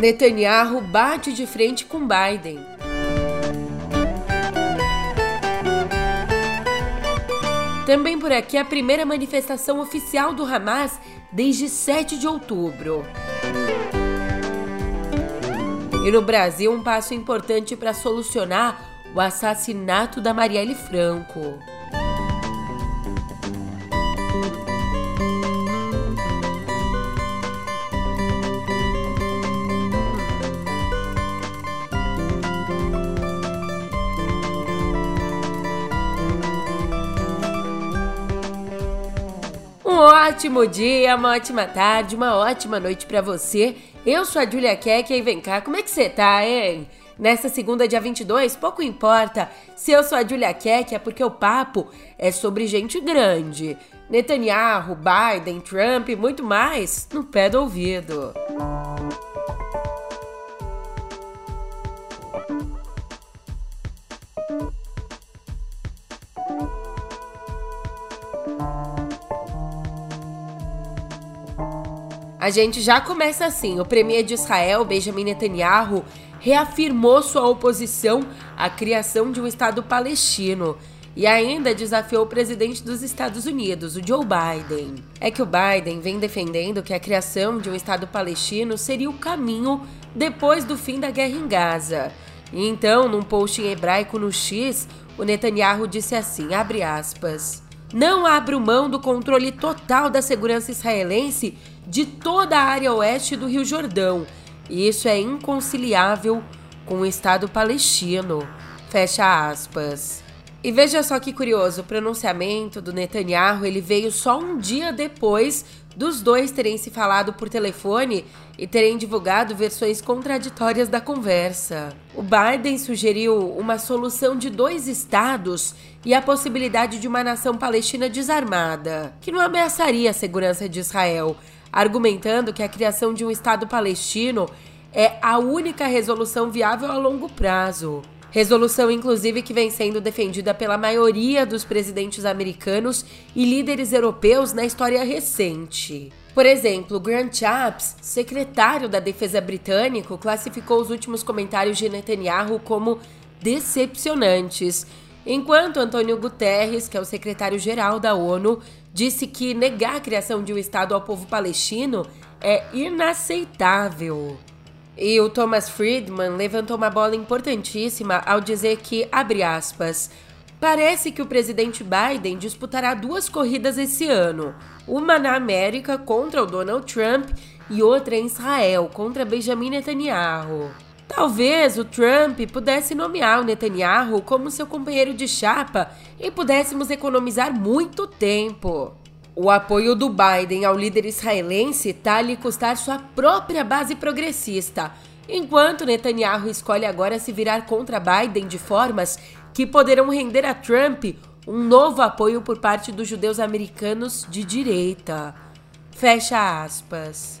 Netanyahu bate de frente com Biden. Também por aqui a primeira manifestação oficial do Hamas desde 7 de outubro. E no Brasil, um passo importante para solucionar o assassinato da Marielle Franco. Ótimo dia, uma ótima tarde, uma ótima noite para você. Eu sou a Julia Keck e vem cá, como é que você tá, hein? Nessa segunda, dia 22, pouco importa se eu sou a Julia Keck, é porque o papo é sobre gente grande. Netanyahu, Biden, Trump e muito mais no pé do ouvido. A gente já começa assim. O premier de Israel, Benjamin Netanyahu, reafirmou sua oposição à criação de um Estado palestino e ainda desafiou o presidente dos Estados Unidos, o Joe Biden. É que o Biden vem defendendo que a criação de um Estado palestino seria o caminho depois do fim da guerra em Gaza. E então, num post em hebraico no X, o Netanyahu disse assim, abre aspas, não abro mão do controle total da segurança israelense de toda a área oeste do Rio Jordão, e isso é inconciliável com o Estado palestino. Fecha aspas. E veja só que curioso, o pronunciamento do Netanyahu ele veio só um dia depois dos dois terem se falado por telefone e terem divulgado versões contraditórias da conversa. O Biden sugeriu uma solução de dois estados e a possibilidade de uma nação palestina desarmada, que não ameaçaria a segurança de Israel, argumentando que a criação de um Estado palestino é a única resolução viável a longo prazo. Resolução, inclusive, que vem sendo defendida pela maioria dos presidentes americanos e líderes europeus na história recente. Por exemplo, Grant Shapps, secretário da Defesa britânico, classificou os últimos comentários de Netanyahu como decepcionantes, enquanto Antônio Guterres, que é o secretário-geral da ONU, disse que negar a criação de um Estado ao povo palestino é inaceitável. E o Thomas Friedman levantou uma bola importantíssima ao dizer que, abre aspas, parece que o presidente Biden disputará duas corridas esse ano, uma na América contra o Donald Trump e outra em Israel contra Benjamin Netanyahu. Talvez o Trump pudesse nomear o Netanyahu como seu companheiro de chapa e pudéssemos economizar muito tempo. O apoio do Biden ao líder israelense está a lhe custar sua própria base progressista, enquanto Netanyahu escolhe agora se virar contra Biden de formas que poderão render a Trump um novo apoio por parte dos judeus americanos de direita. Fecha aspas.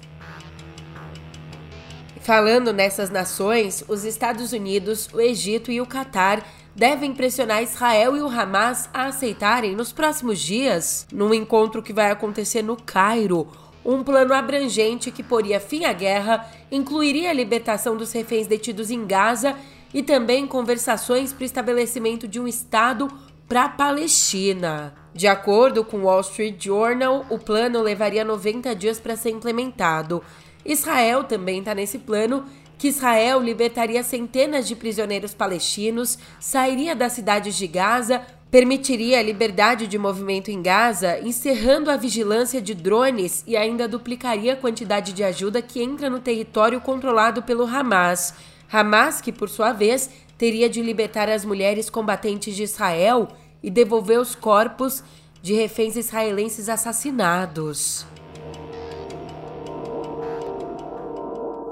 Falando nessas nações, os Estados Unidos, o Egito e o Catar devem pressionar Israel e o Hamas a aceitarem nos próximos dias, num encontro que vai acontecer no Cairo, um plano abrangente que poria fim à guerra, incluiria a libertação dos reféns detidos em Gaza e também conversações para o estabelecimento de um Estado para a Palestina. De acordo com o Wall Street Journal, o plano levaria 90 dias para ser implementado. Israel também está nesse plano que Israel libertaria centenas de prisioneiros palestinos, sairia das cidades de Gaza, permitiria a liberdade de movimento em Gaza, encerrando a vigilância de drones e ainda duplicaria a quantidade de ajuda que entra no território controlado pelo Hamas. Hamas, que por sua vez teria de libertar as mulheres combatentes de Israel e devolver os corpos de reféns israelenses assassinados.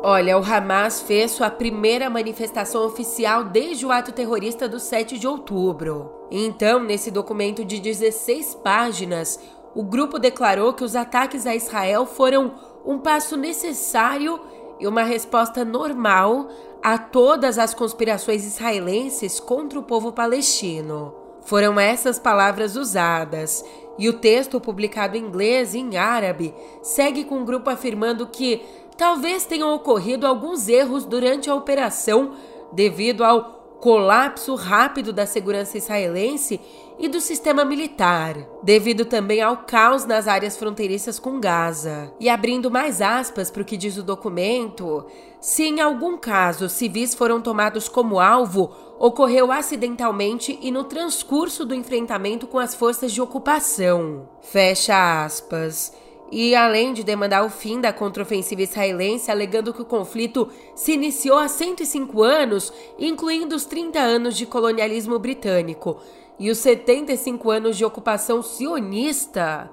Olha, o Hamas fez sua primeira manifestação oficial desde o ato terrorista do 7 de outubro. Então, nesse documento de 16 páginas, o grupo declarou que os ataques a Israel foram um passo necessário e uma resposta normal a todas as conspirações israelenses contra o povo palestino. Foram essas palavras usadas, e o texto, publicado em inglês e em árabe, segue com o grupo afirmando que talvez tenham ocorrido alguns erros durante a operação devido ao colapso rápido da segurança israelense e do sistema militar, devido também ao caos nas áreas fronteiriças com Gaza. E abrindo mais aspas para o que diz o documento, se em algum caso civis foram tomados como alvo, ocorreu acidentalmente e no transcurso do enfrentamento com as forças de ocupação. Fecha aspas e além de demandar o fim da contraofensiva israelense, alegando que o conflito se iniciou há 105 anos, incluindo os 30 anos de colonialismo britânico e os 75 anos de ocupação sionista.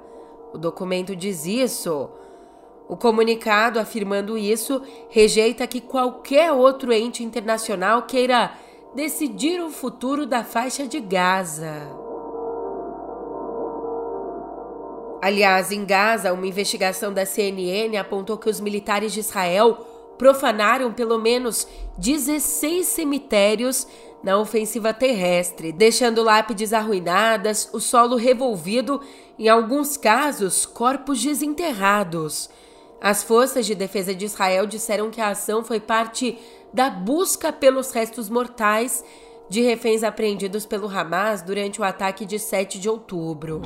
O documento diz isso. O comunicado, afirmando isso, rejeita que qualquer outro ente internacional queira decidir o futuro da faixa de Gaza. Aliás, em Gaza, uma investigação da CNN apontou que os militares de Israel profanaram pelo menos 16 cemitérios na ofensiva terrestre, deixando lápides arruinadas, o solo revolvido, em alguns casos, corpos desenterrados. As forças de defesa de Israel disseram que a ação foi parte da busca pelos restos mortais de reféns apreendidos pelo Hamas durante o ataque de 7 de outubro.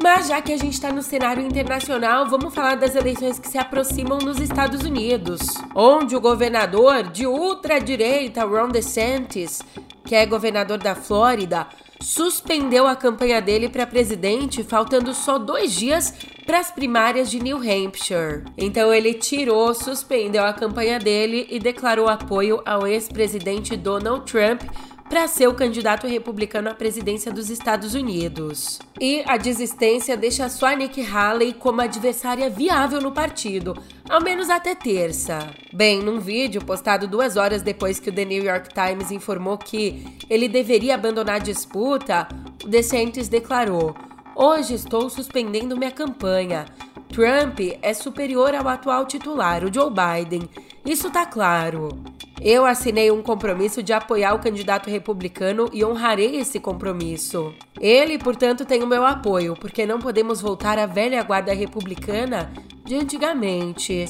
Mas já que a gente está no cenário internacional, vamos falar das eleições que se aproximam nos Estados Unidos, onde o governador de ultradireita, Ron DeSantis, que é governador da Flórida, suspendeu a campanha dele para presidente, faltando só dois dias para as primárias de New Hampshire. Então ele tirou, suspendeu a campanha dele e declarou apoio ao ex-presidente Donald Trump para ser o candidato republicano à presidência dos Estados Unidos. E a desistência deixa só a Nikki Haley como adversária viável no partido, ao menos até terça. Bem, num vídeo postado duas horas depois que o The New York Times informou que ele deveria abandonar a disputa, o DeSantis declarou: Hoje estou suspendendo minha campanha. Trump é superior ao atual titular, o Joe Biden. Isso tá claro. Eu assinei um compromisso de apoiar o candidato republicano e honrarei esse compromisso. Ele, portanto, tem o meu apoio, porque não podemos voltar à velha guarda republicana de antigamente.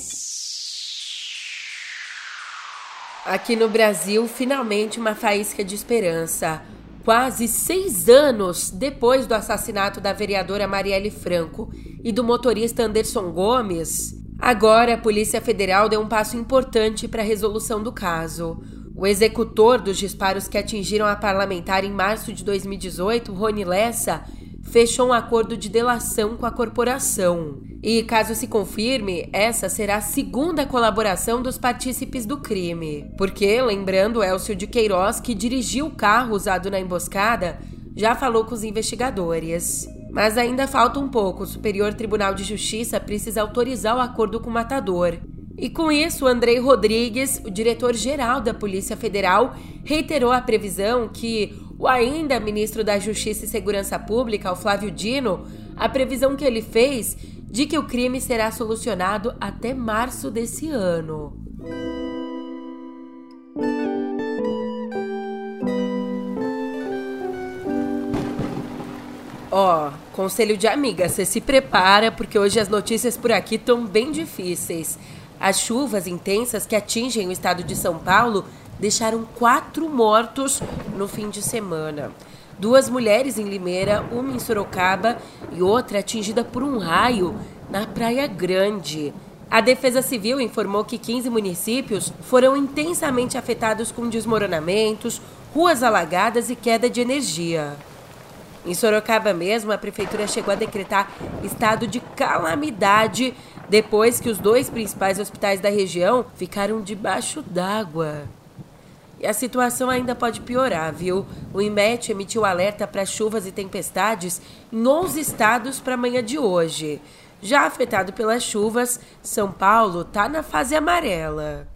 Aqui no Brasil, finalmente uma faísca de esperança. Quase seis anos depois do assassinato da vereadora Marielle Franco e do motorista Anderson Gomes, Agora, a Polícia Federal deu um passo importante para a resolução do caso. O executor dos disparos que atingiram a parlamentar em março de 2018, Rony Lessa, fechou um acordo de delação com a corporação. E, caso se confirme, essa será a segunda colaboração dos partícipes do crime. Porque, lembrando, Elcio de Queiroz, que dirigiu o carro usado na emboscada, já falou com os investigadores. Mas ainda falta um pouco. O Superior Tribunal de Justiça precisa autorizar o acordo com o matador. E com isso, Andrei Rodrigues, o diretor-geral da Polícia Federal, reiterou a previsão que o ainda ministro da Justiça e Segurança Pública, o Flávio Dino, a previsão que ele fez de que o crime será solucionado até março desse ano. Ó, conselho de amiga, você se prepara porque hoje as notícias por aqui estão bem difíceis. As chuvas intensas que atingem o estado de São Paulo deixaram quatro mortos no fim de semana. Duas mulheres em Limeira, uma em Sorocaba e outra atingida por um raio na Praia Grande. A Defesa Civil informou que 15 municípios foram intensamente afetados com desmoronamentos, ruas alagadas e queda de energia. Em Sorocaba mesmo, a prefeitura chegou a decretar estado de calamidade depois que os dois principais hospitais da região ficaram debaixo d'água. E a situação ainda pode piorar, viu? O IMET emitiu alerta para chuvas e tempestades em 11 estados para amanhã de hoje. Já afetado pelas chuvas, São Paulo está na fase amarela.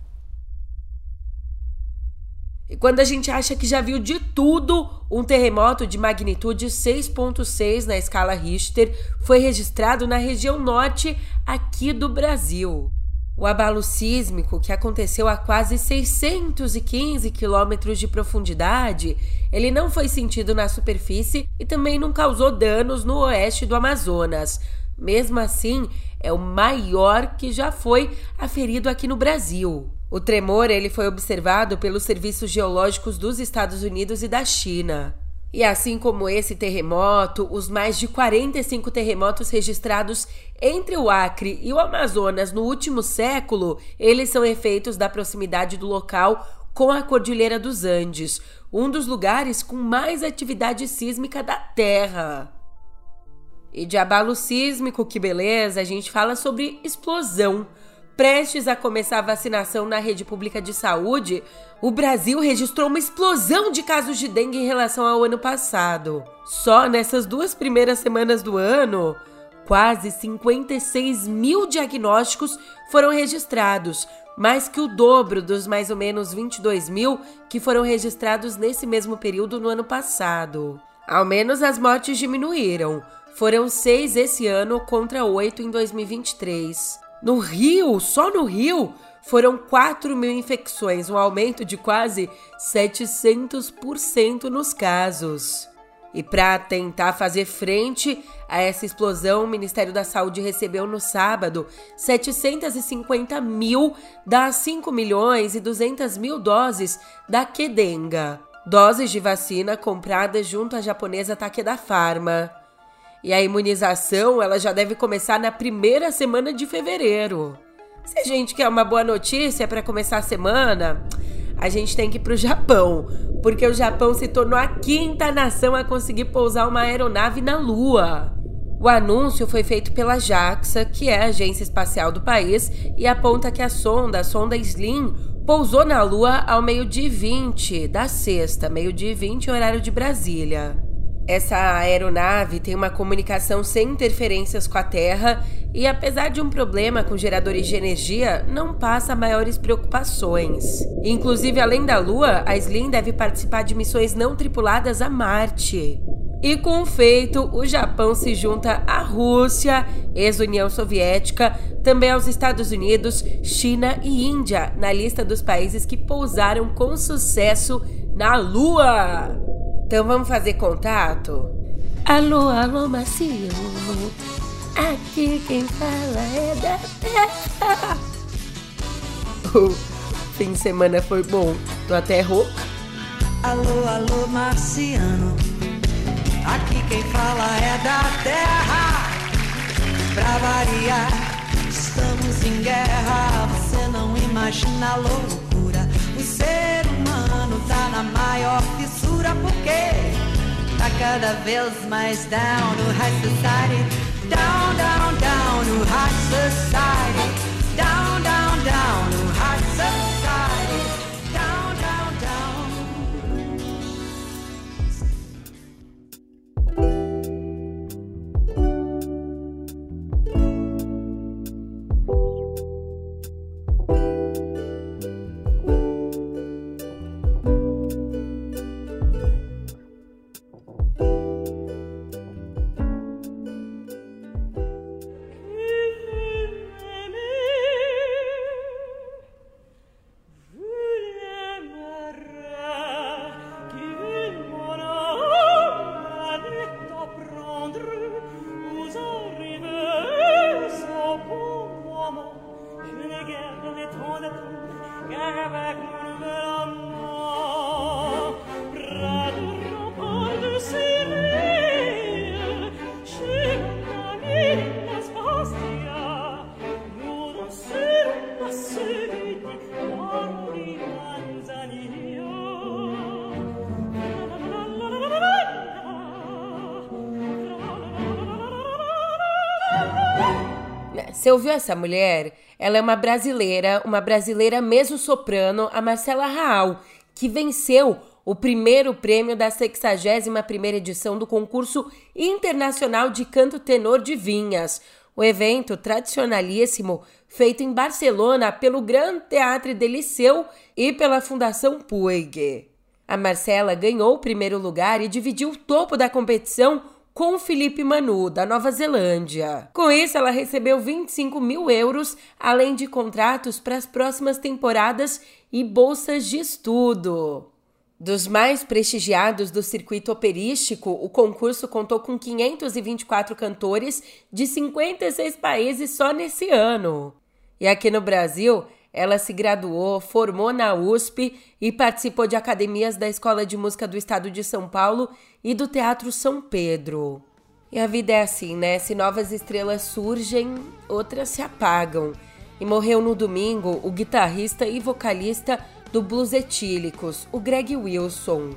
Quando a gente acha que já viu de tudo, um terremoto de magnitude 6.6 na escala Richter foi registrado na região norte aqui do Brasil. O abalo sísmico, que aconteceu a quase 615 quilômetros de profundidade, ele não foi sentido na superfície e também não causou danos no oeste do Amazonas. Mesmo assim, é o maior que já foi aferido aqui no Brasil. O tremor ele foi observado pelos serviços geológicos dos Estados Unidos e da China. E assim como esse terremoto, os mais de 45 terremotos registrados entre o Acre e o Amazonas no último século, eles são efeitos da proximidade do local com a Cordilheira dos Andes, um dos lugares com mais atividade sísmica da Terra. E de abalo sísmico, que beleza, a gente fala sobre explosão. Prestes a começar a vacinação na rede pública de saúde, o Brasil registrou uma explosão de casos de dengue em relação ao ano passado. Só nessas duas primeiras semanas do ano, quase 56 mil diagnósticos foram registrados, mais que o dobro dos mais ou menos 22 mil que foram registrados nesse mesmo período no ano passado. Ao menos as mortes diminuíram. Foram seis esse ano contra oito em 2023. No Rio, só no Rio, foram 4 mil infecções, um aumento de quase 700% nos casos. E para tentar fazer frente a essa explosão, o Ministério da Saúde recebeu no sábado 750 mil das 5 milhões e 200 mil doses da Kedenga, doses de vacina compradas junto à japonesa Takeda Pharma. E a imunização ela já deve começar na primeira semana de fevereiro. Se a gente quer uma boa notícia para começar a semana, a gente tem que ir para o Japão, porque o Japão se tornou a quinta nação a conseguir pousar uma aeronave na Lua. O anúncio foi feito pela JAXA, que é a agência espacial do país, e aponta que a sonda, a sonda Slim, pousou na Lua ao meio-dia 20 da sexta, meio-dia 20 horário de Brasília. Essa aeronave tem uma comunicação sem interferências com a Terra e, apesar de um problema com geradores de energia, não passa maiores preocupações. Inclusive, além da Lua, a Slim deve participar de missões não tripuladas a Marte. E com o feito, o Japão se junta à Rússia, ex-União Soviética, também aos Estados Unidos, China e Índia na lista dos países que pousaram com sucesso na Lua. Então vamos fazer contato? Alô, alô, macio. Aqui quem fala é da terra. O fim de semana foi bom. Tô até rouca. Alô, alô, marciano. Aqui quem fala é da terra. Pra variar, estamos em guerra. Você não imagina a loucura. O ser humano tá na maior fissura porque tá cada vez mais down no high society. Down, down, down no high society. Down, down, down no high society. Você ouviu essa mulher? Ela é uma brasileira, uma brasileira mesmo soprano, a Marcela Raal, que venceu o primeiro prêmio da 61ª edição do concurso internacional de canto tenor de Vinhas. O evento tradicionalíssimo, feito em Barcelona pelo Grand Teatre de Liceu e pela Fundação Puig. A Marcela ganhou o primeiro lugar e dividiu o topo da competição com Felipe Manu, da Nova Zelândia. Com isso, ela recebeu 25 mil euros, além de contratos para as próximas temporadas e bolsas de estudo. Dos mais prestigiados do circuito operístico, o concurso contou com 524 cantores de 56 países só nesse ano. E aqui no Brasil, ela se graduou, formou na USP e participou de academias da Escola de Música do Estado de São Paulo e do Teatro São Pedro. E a vida é assim, né? Se novas estrelas surgem, outras se apagam. E morreu no domingo o guitarrista e vocalista do Blues Etílicos, o Greg Wilson.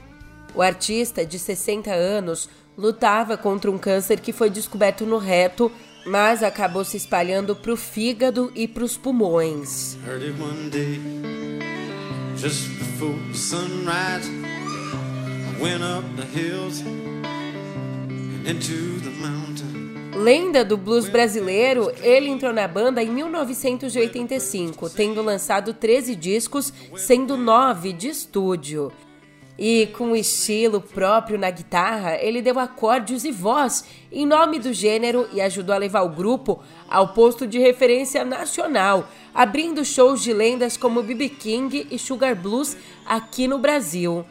O artista, de 60 anos, lutava contra um câncer que foi descoberto no reto, mas acabou se espalhando para o fígado e para os pulmões. Lenda do blues brasileiro, ele entrou na banda em 1985, tendo lançado 13 discos, sendo 9 de estúdio. E com um estilo próprio na guitarra, ele deu acordes e voz em nome do gênero e ajudou a levar o grupo ao posto de referência nacional, abrindo shows de lendas como B.B. King e Sugar Blues aqui no Brasil.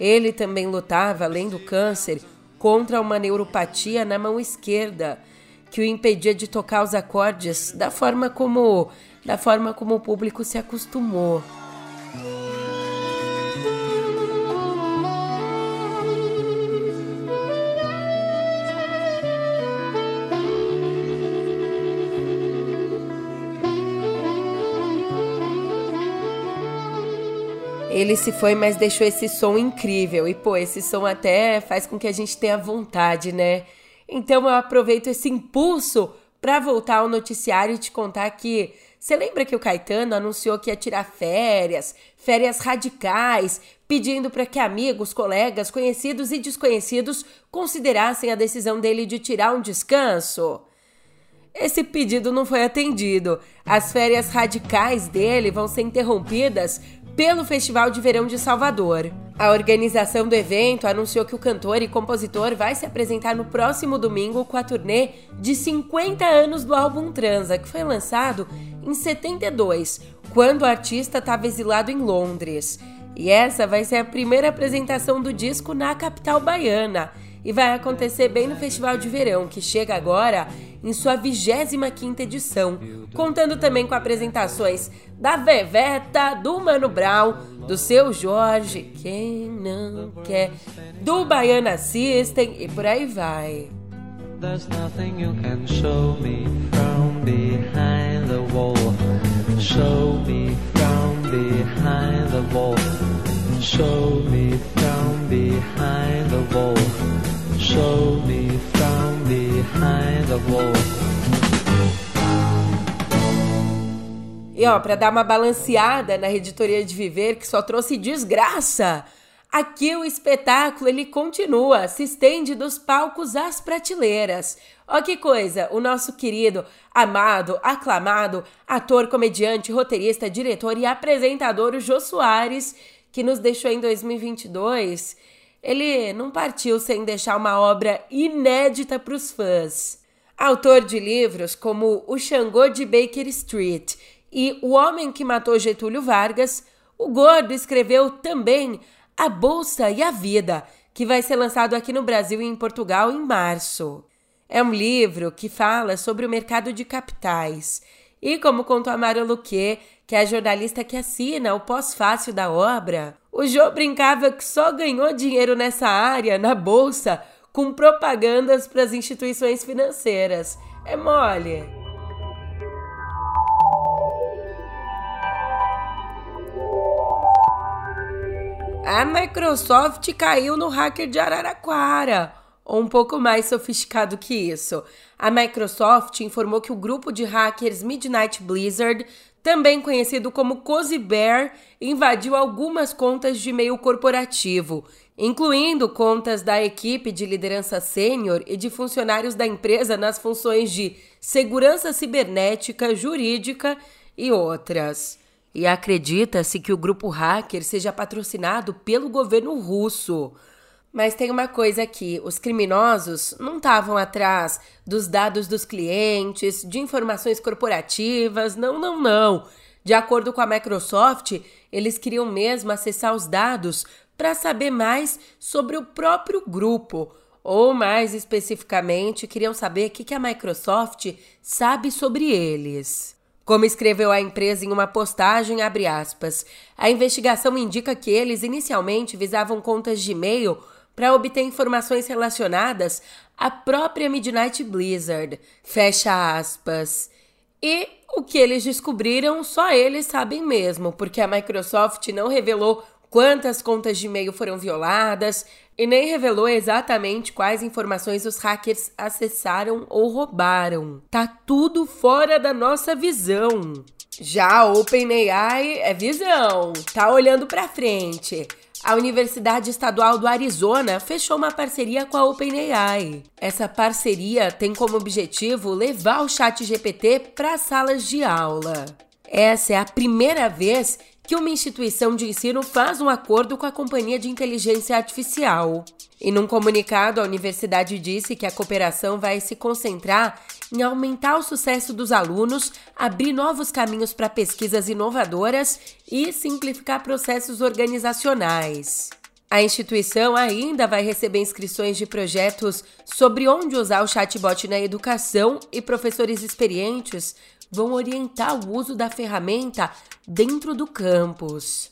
Ele também lutava, além do câncer, contra uma neuropatia na mão esquerda, que o impedia de tocar os acordes da forma como da forma como o público se acostumou. Ele se foi, mas deixou esse som incrível. E, pô, esse som até faz com que a gente tenha vontade, né? Então eu aproveito esse impulso para voltar ao noticiário e te contar que. Você lembra que o Caetano anunciou que ia tirar férias, férias radicais, pedindo para que amigos, colegas, conhecidos e desconhecidos considerassem a decisão dele de tirar um descanso? Esse pedido não foi atendido. As férias radicais dele vão ser interrompidas pelo Festival de Verão de Salvador. A organização do evento anunciou que o cantor e compositor vai se apresentar no próximo domingo com a turnê de 50 anos do álbum Transa, que foi lançado em 72, quando o artista estava exilado em Londres. E essa vai ser a primeira apresentação do disco na capital baiana e vai acontecer bem no Festival de Verão, que chega agora em sua 25ª edição, contando também com apresentações da Veveta, do Mano Brown, do Seu Jorge, quem não quer, do Baiana System e por aí vai. There's nothing you can show me from behind the wall. Show me from behind the wall. Show me from behind the wall. Show me from behind the wall. E ó, para dar uma balanceada na Reditoria de Viver, que só trouxe desgraça, aqui o espetáculo ele continua, se estende dos palcos às prateleiras. Ó que coisa, o nosso querido, amado, aclamado ator, comediante, roteirista, diretor e apresentador o Jô Soares, que nos deixou em 2022, ele não partiu sem deixar uma obra inédita para os fãs. Autor de livros como O Xangô de Baker Street e O Homem que Matou Getúlio Vargas, o Gordo escreveu também A Bolsa e a Vida, que vai ser lançado aqui no Brasil e em Portugal em março. É um livro que fala sobre o mercado de capitais. E como contou a Mara Luque, que é a jornalista que assina o pós-fácil da obra, o Jô brincava que só ganhou dinheiro nessa área, na bolsa, com propagandas para as instituições financeiras. É mole. A Microsoft caiu no hacker de Araraquara, ou um pouco mais sofisticado que isso. A Microsoft informou que o grupo de hackers Midnight Blizzard, também conhecido como Cozy Bear, invadiu algumas contas de e-mail corporativo, incluindo contas da equipe de liderança sênior e de funcionários da empresa nas funções de segurança cibernética, jurídica e outras. E acredita-se que o grupo hacker seja patrocinado pelo governo russo. Mas tem uma coisa aqui: os criminosos não estavam atrás dos dados dos clientes, de informações corporativas, não, não, não. De acordo com a Microsoft, eles queriam mesmo acessar os dados para saber mais sobre o próprio grupo, ou mais especificamente, queriam saber o que a Microsoft sabe sobre eles. Como escreveu a empresa em uma postagem, aspas, a investigação indica que eles inicialmente visavam contas de e-mail para obter informações relacionadas à própria Midnight Blizzard, fecha aspas. E o que eles descobriram, só eles sabem mesmo, porque a Microsoft não revelou quantas contas de e-mail foram violadas e nem revelou exatamente quais informações os hackers acessaram ou roubaram. Tá tudo fora da nossa visão. Já a OpenAI é visão, tá olhando para frente. A Universidade Estadual do Arizona fechou uma parceria com a OpenAI. Essa parceria tem como objetivo levar o Chat GPT para salas de aula. Essa é a primeira vez que uma instituição de ensino faz um acordo com a companhia de inteligência artificial. E num comunicado, a universidade disse que a cooperação vai se concentrar em aumentar o sucesso dos alunos, abrir novos caminhos para pesquisas inovadoras e simplificar processos organizacionais. A instituição ainda vai receber inscrições de projetos sobre onde usar o chatbot na educação e professores experientes vão orientar o uso da ferramenta dentro do campus.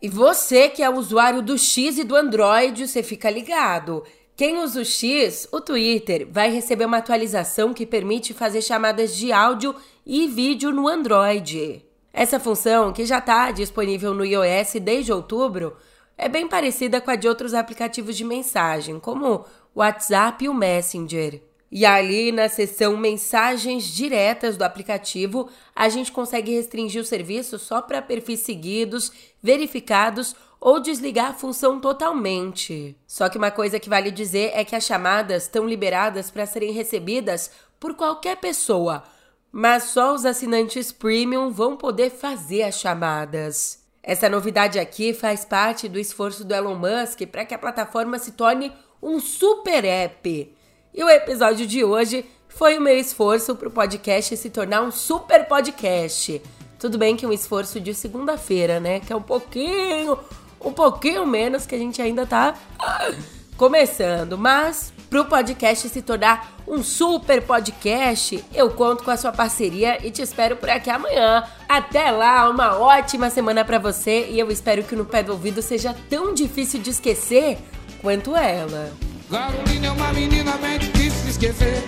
E você que é usuário do X e do Android, você fica ligado. Quem usa o X, o Twitter, vai receber uma atualização que permite fazer chamadas de áudio e vídeo no Android. Essa função, que já está disponível no iOS desde outubro, é bem parecida com a de outros aplicativos de mensagem, como o WhatsApp e o Messenger. E ali na seção mensagens diretas do aplicativo, a gente consegue restringir o serviço só para perfis seguidos, verificados ou desligar a função totalmente. Só que uma coisa que vale dizer é que as chamadas estão liberadas para serem recebidas por qualquer pessoa, mas só os assinantes premium vão poder fazer as chamadas. Essa novidade aqui faz parte do esforço do Elon Musk para que a plataforma se torne um super app. E o episódio de hoje foi o meu esforço para o podcast se tornar um super podcast. Tudo bem que é um esforço de segunda-feira, né? Que é um pouquinho, um pouquinho menos que a gente ainda tá ah, começando, mas para o podcast se tornar um super podcast, eu conto com a sua parceria e te espero por aqui amanhã. Até lá, uma ótima semana para você e eu espero que no pé do ouvido seja tão difícil de esquecer quanto ela. Carolina é uma menina bem difícil de esquecer.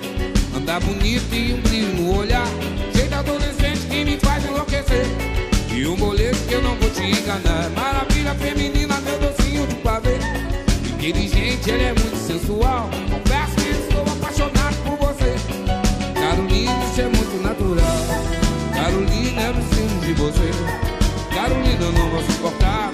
Anda bonita e um brilho no olhar. Jeito adolescente que me faz enlouquecer. E um boleto que eu não vou te enganar. Maravilha feminina, meu docinho de pavê. Inteligente, ele é muito sensual. Confesso que estou apaixonado por você. Carolina, isso é muito natural. Carolina, eu preciso de você. Carolina, eu não vou suportar.